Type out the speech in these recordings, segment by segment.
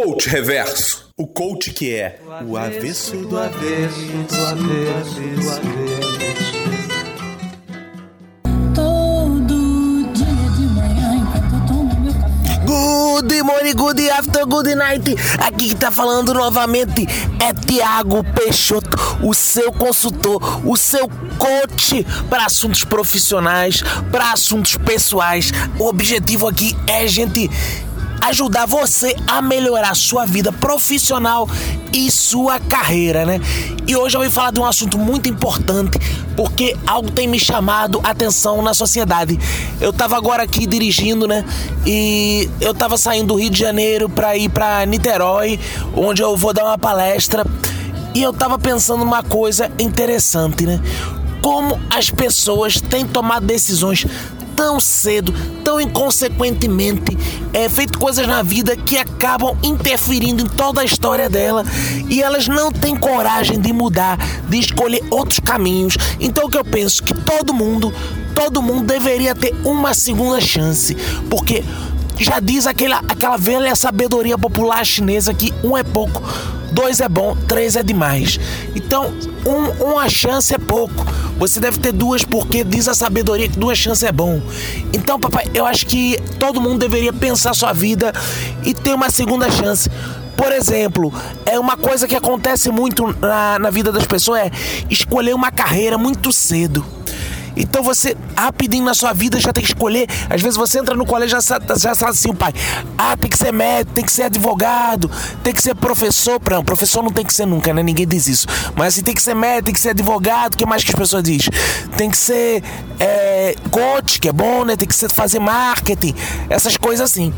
Coach Reverso. O coach que é o avesso do avesso do avesso do avesso. Todo dia de manhã, enquanto eu tomo meu café. Good morning, good after, good night. Aqui que tá falando novamente é Tiago Peixoto, o seu consultor, o seu coach para assuntos profissionais, para assuntos pessoais. O objetivo aqui é a gente ajudar você a melhorar sua vida profissional e sua carreira, né? E hoje eu vou falar de um assunto muito importante, porque algo tem me chamado a atenção na sociedade. Eu tava agora aqui dirigindo, né? E eu tava saindo do Rio de Janeiro para ir para Niterói, onde eu vou dar uma palestra. E eu tava pensando numa coisa interessante, né? Como as pessoas têm tomado decisões tão cedo, tão inconsequentemente, é, feito coisas na vida que acabam interferindo em toda a história dela e elas não têm coragem de mudar, de escolher outros caminhos. Então o que eu penso que todo mundo, todo mundo deveria ter uma segunda chance, porque já diz aquela, aquela velha sabedoria popular chinesa que um é pouco, dois é bom, três é demais. Então, um, uma chance é pouco. Você deve ter duas, porque diz a sabedoria que duas chances é bom. Então, papai, eu acho que todo mundo deveria pensar sua vida e ter uma segunda chance. Por exemplo, é uma coisa que acontece muito na, na vida das pessoas é escolher uma carreira muito cedo. Então você, rapidinho na sua vida, já tem que escolher. Às vezes você entra no colégio já já sabe assim, o pai. Ah, tem que ser médico, tem que ser advogado, tem que ser professor. Não, professor não tem que ser nunca, né? Ninguém diz isso. Mas assim, tem que ser médico, tem que ser advogado. O que mais que as pessoas dizem? Tem que ser é, coach, que é bom, né? Tem que ser fazer marketing. Essas coisas assim.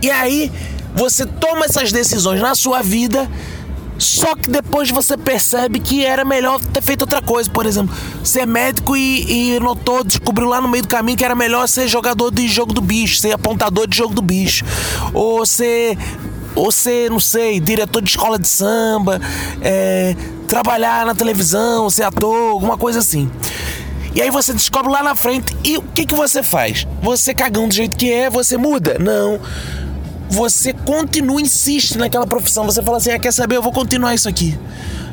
E aí, você toma essas decisões na sua vida só que depois você percebe que era melhor ter feito outra coisa. Por exemplo, ser médico e, e notou, descobriu lá no meio do caminho que era melhor ser jogador de jogo do bicho, ser apontador de jogo do bicho. Ou ser. Ou ser, não sei, diretor de escola de samba, é, trabalhar na televisão, ser ator, alguma coisa assim. E aí você descobre lá na frente e o que, que você faz? Você cagão do jeito que é, você muda? Não você continua, insiste naquela profissão. Você fala assim: ah, quer saber? Eu vou continuar isso aqui.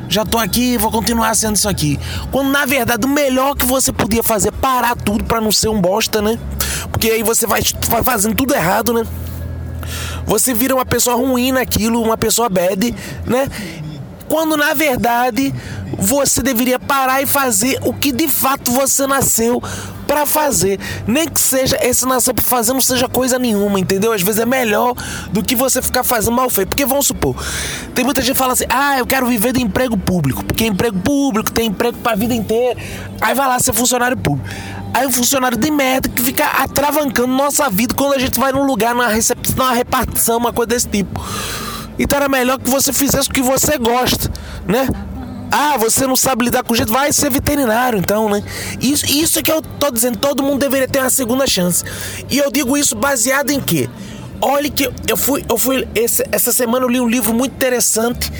Já tô aqui, vou continuar sendo isso aqui. Quando na verdade o melhor que você podia fazer é parar tudo para não ser um bosta, né? Porque aí você vai, vai fazendo tudo errado, né? Você vira uma pessoa ruim naquilo, uma pessoa bad, né? Quando na verdade você deveria parar e fazer o que de fato você nasceu para fazer. Nem que seja nascer para fazer não seja coisa nenhuma, entendeu? Às vezes é melhor do que você ficar fazendo mal feito. Porque vamos supor, tem muita gente que fala assim: "Ah, eu quero viver de emprego público", porque emprego público tem emprego para a vida inteira. Aí vai lá ser funcionário público. Aí o funcionário de merda que fica atravancando nossa vida quando a gente vai num lugar, numa recepção, numa repartição, uma coisa desse tipo. Então era melhor que você fizesse o que você gosta, né? Ah, você não sabe lidar com jeito, vai ser veterinário, então, né? Isso, isso é que eu tô dizendo, todo mundo deveria ter uma segunda chance. E eu digo isso baseado em quê? Olhe que eu fui, eu fui esse, essa semana eu li um livro muito interessante.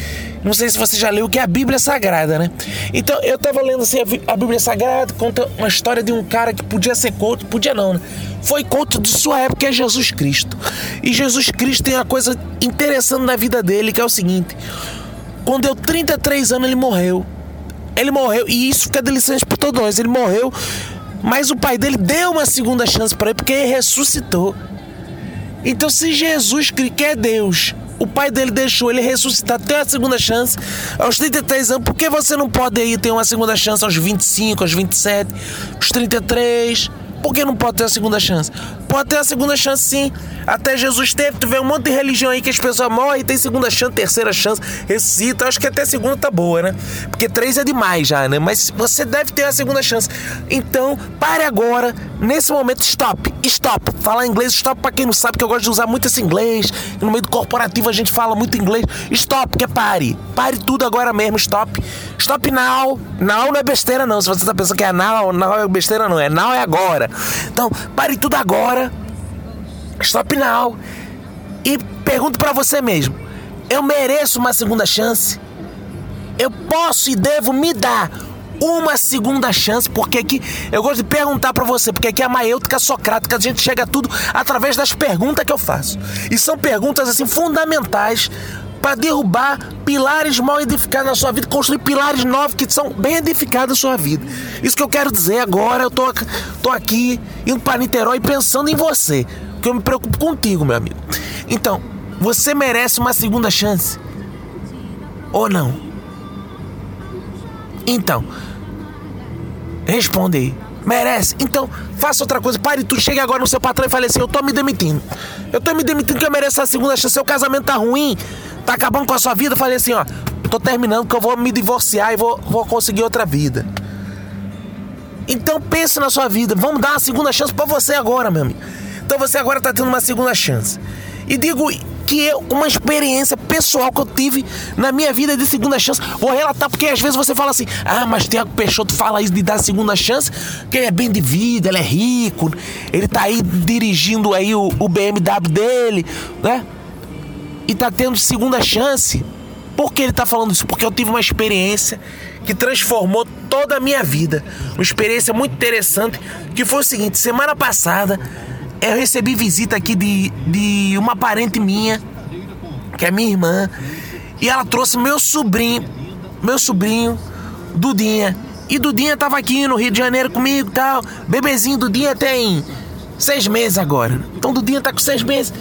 Não sei se você já leu, que é a Bíblia Sagrada, né? Então eu tava lendo assim a Bíblia Sagrada, conta uma história de um cara que podia ser coach, podia não, né? Foi coach de sua época, é Jesus Cristo. E Jesus Cristo tem uma coisa interessante na vida dele, que é o seguinte: quando deu 33 anos, ele morreu. Ele morreu, e isso fica delicioso para todos nós. Ele morreu, mas o pai dele deu uma segunda chance para ele, porque ele ressuscitou. Então, se Jesus que é Deus, o pai dele deixou ele ressuscitar, ter uma segunda chance aos 33 anos, por que você não pode aí ter uma segunda chance aos 25, aos 27, aos 33? Por que não pode ter a segunda chance? Pode ter a segunda chance sim. Até Jesus teve. Tu vê um monte de religião aí que as pessoas morrem, tem segunda chance, terceira chance, ressuscita. Acho que até segunda tá boa, né? Porque três é demais já, né? Mas você deve ter a segunda chance. Então, pare agora, nesse momento, stop, stop. Falar inglês, stop pra quem não sabe, que eu gosto de usar muito esse inglês. No meio do corporativo a gente fala muito inglês. Stop, que é pare. Pare tudo agora mesmo, stop. Stop now. Now não é besteira, não. Se você tá pensando que é now, now é besteira, não. É now é agora. Então, pare tudo agora. Stop now. E pergunto para você mesmo: eu mereço uma segunda chance? Eu posso e devo me dar uma segunda chance, porque aqui eu gosto de perguntar para você, porque aqui é a maêutica socrática, a gente chega a tudo através das perguntas que eu faço. E são perguntas assim fundamentais para derrubar pilares mal edificados na sua vida, construir pilares novos que são bem edificados na sua vida. Isso que eu quero dizer agora, eu tô, tô aqui indo para Niterói pensando em você, porque eu me preocupo contigo, meu amigo. Então, você merece uma segunda chance? Ou não? Então, Responde aí. Merece? Então, faça outra coisa. Pare tu chega agora no seu patrão e fale assim: Eu tô me demitindo. Eu tô me demitindo que eu mereço a segunda chance. Seu casamento tá ruim, tá acabando com a sua vida. Falei assim: Ó, tô terminando que eu vou me divorciar e vou, vou conseguir outra vida. Então pense na sua vida. Vamos dar uma segunda chance para você agora, meu amigo. Então você agora tá tendo uma segunda chance. E digo que é uma experiência pessoal que eu tive na minha vida de segunda chance. Vou relatar porque às vezes você fala assim: "Ah, mas Tiago Peixoto fala isso de dar segunda chance, que ele é bem de vida, ele é rico, ele tá aí dirigindo aí o, o BMW dele, né? E tá tendo segunda chance. Por que ele tá falando isso? Porque eu tive uma experiência que transformou toda a minha vida. Uma experiência muito interessante, que foi o seguinte, semana passada eu recebi visita aqui de, de uma parente minha, que é minha irmã, e ela trouxe meu sobrinho, meu sobrinho, Dudinha. E Dudinha tava aqui no Rio de Janeiro comigo e tal. Bebezinho, Dudinha tem seis meses agora. Então Dudinha tá com seis meses.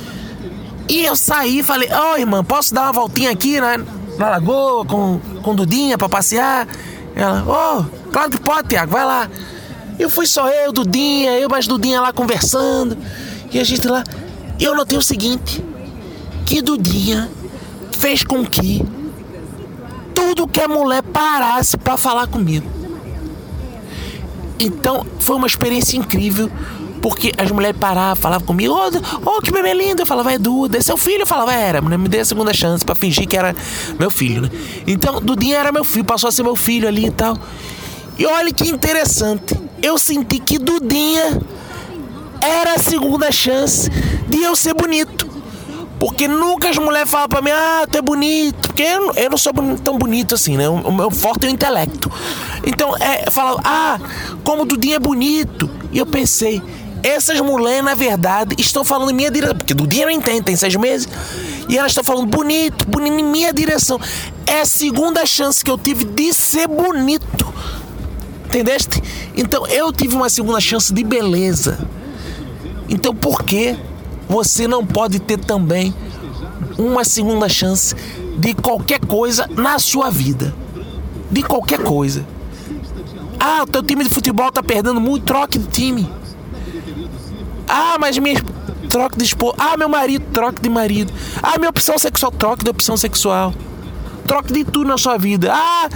E eu saí e falei, ô oh, irmã, posso dar uma voltinha aqui na, na lagoa com, com Dudinha pra passear? Ela, ô, oh, claro que pode, Tiago, vai lá. Eu fui só eu, Dudinha, eu mais Dudinha lá conversando. E a gente lá. Eu notei o seguinte: que Dudinha fez com que tudo que a mulher parasse para falar comigo. Então foi uma experiência incrível. Porque as mulheres paravam, falavam comigo, oh, oh, que bebê lindo. Eu falava, é Duda, é seu filho? Eu falava, era, né? me dê a segunda chance para fingir que era meu filho, né? Então, Dudinha era meu filho, passou a ser meu filho ali e tal. E olha que interessante eu senti que Dudinha era a segunda chance de eu ser bonito. Porque nunca as mulheres falam pra mim, ah, tu é bonito. Porque eu, eu não sou tão bonito assim, né? O meu forte é o intelecto. Então, é, fala, ah, como Dudinha é bonito. E eu pensei, essas mulheres, na verdade, estão falando em minha direção. Porque Dudinha não entende, tem seis meses. E elas estão falando bonito, bonito em minha direção. É a segunda chance que eu tive de ser bonito. Entendeste? Então eu tive uma segunda chance de beleza. Então por que você não pode ter também uma segunda chance de qualquer coisa na sua vida? De qualquer coisa. Ah, o teu time de futebol tá perdendo muito, troque de time. Ah, mas minha troque de esposa. Ah, meu marido, troque de marido. Ah, minha opção sexual, troque de opção sexual. Troque de tudo na sua vida. Ah,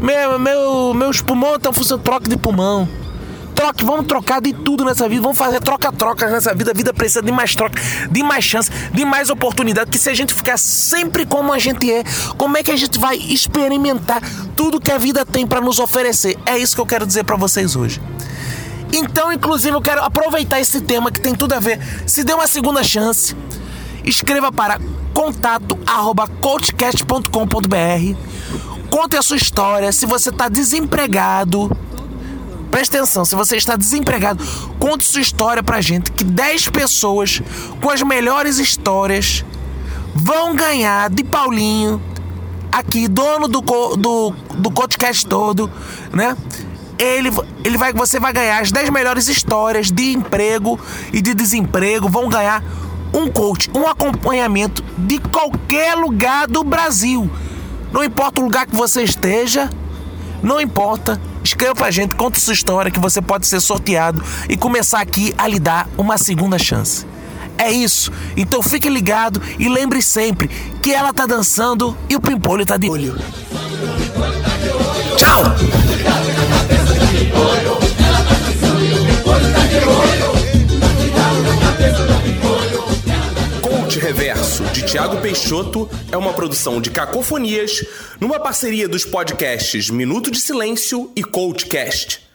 meu, meu, meus pulmões estão funcionando. Troque de pulmão. Troque, vamos trocar de tudo nessa vida. Vamos fazer troca-troca nessa vida. A vida precisa de mais troca, de mais chance, de mais oportunidade. Que se a gente ficar sempre como a gente é, como é que a gente vai experimentar tudo que a vida tem para nos oferecer? É isso que eu quero dizer para vocês hoje. Então, inclusive, eu quero aproveitar esse tema que tem tudo a ver. Se dê uma segunda chance, escreva para contato arroba coachcast.com.br. Conte a sua história. Se você está desempregado, preste atenção. Se você está desempregado, conte sua história pra gente. Que 10 pessoas com as melhores histórias vão ganhar de Paulinho, aqui, dono do, do, do podcast todo, né? Ele, ele vai, você vai ganhar as 10 melhores histórias de emprego e de desemprego. Vão ganhar um coach, um acompanhamento de qualquer lugar do Brasil. Não importa o lugar que você esteja, não importa. Escreva pra gente, conta sua história que você pode ser sorteado e começar aqui a lhe dar uma segunda chance. É isso. Então fique ligado e lembre sempre que ela tá dançando e o pimpolho tá de olho. Tchau! Tiago Peixoto, é uma produção de Cacofonias, numa parceria dos podcasts Minuto de Silêncio e Coachcast.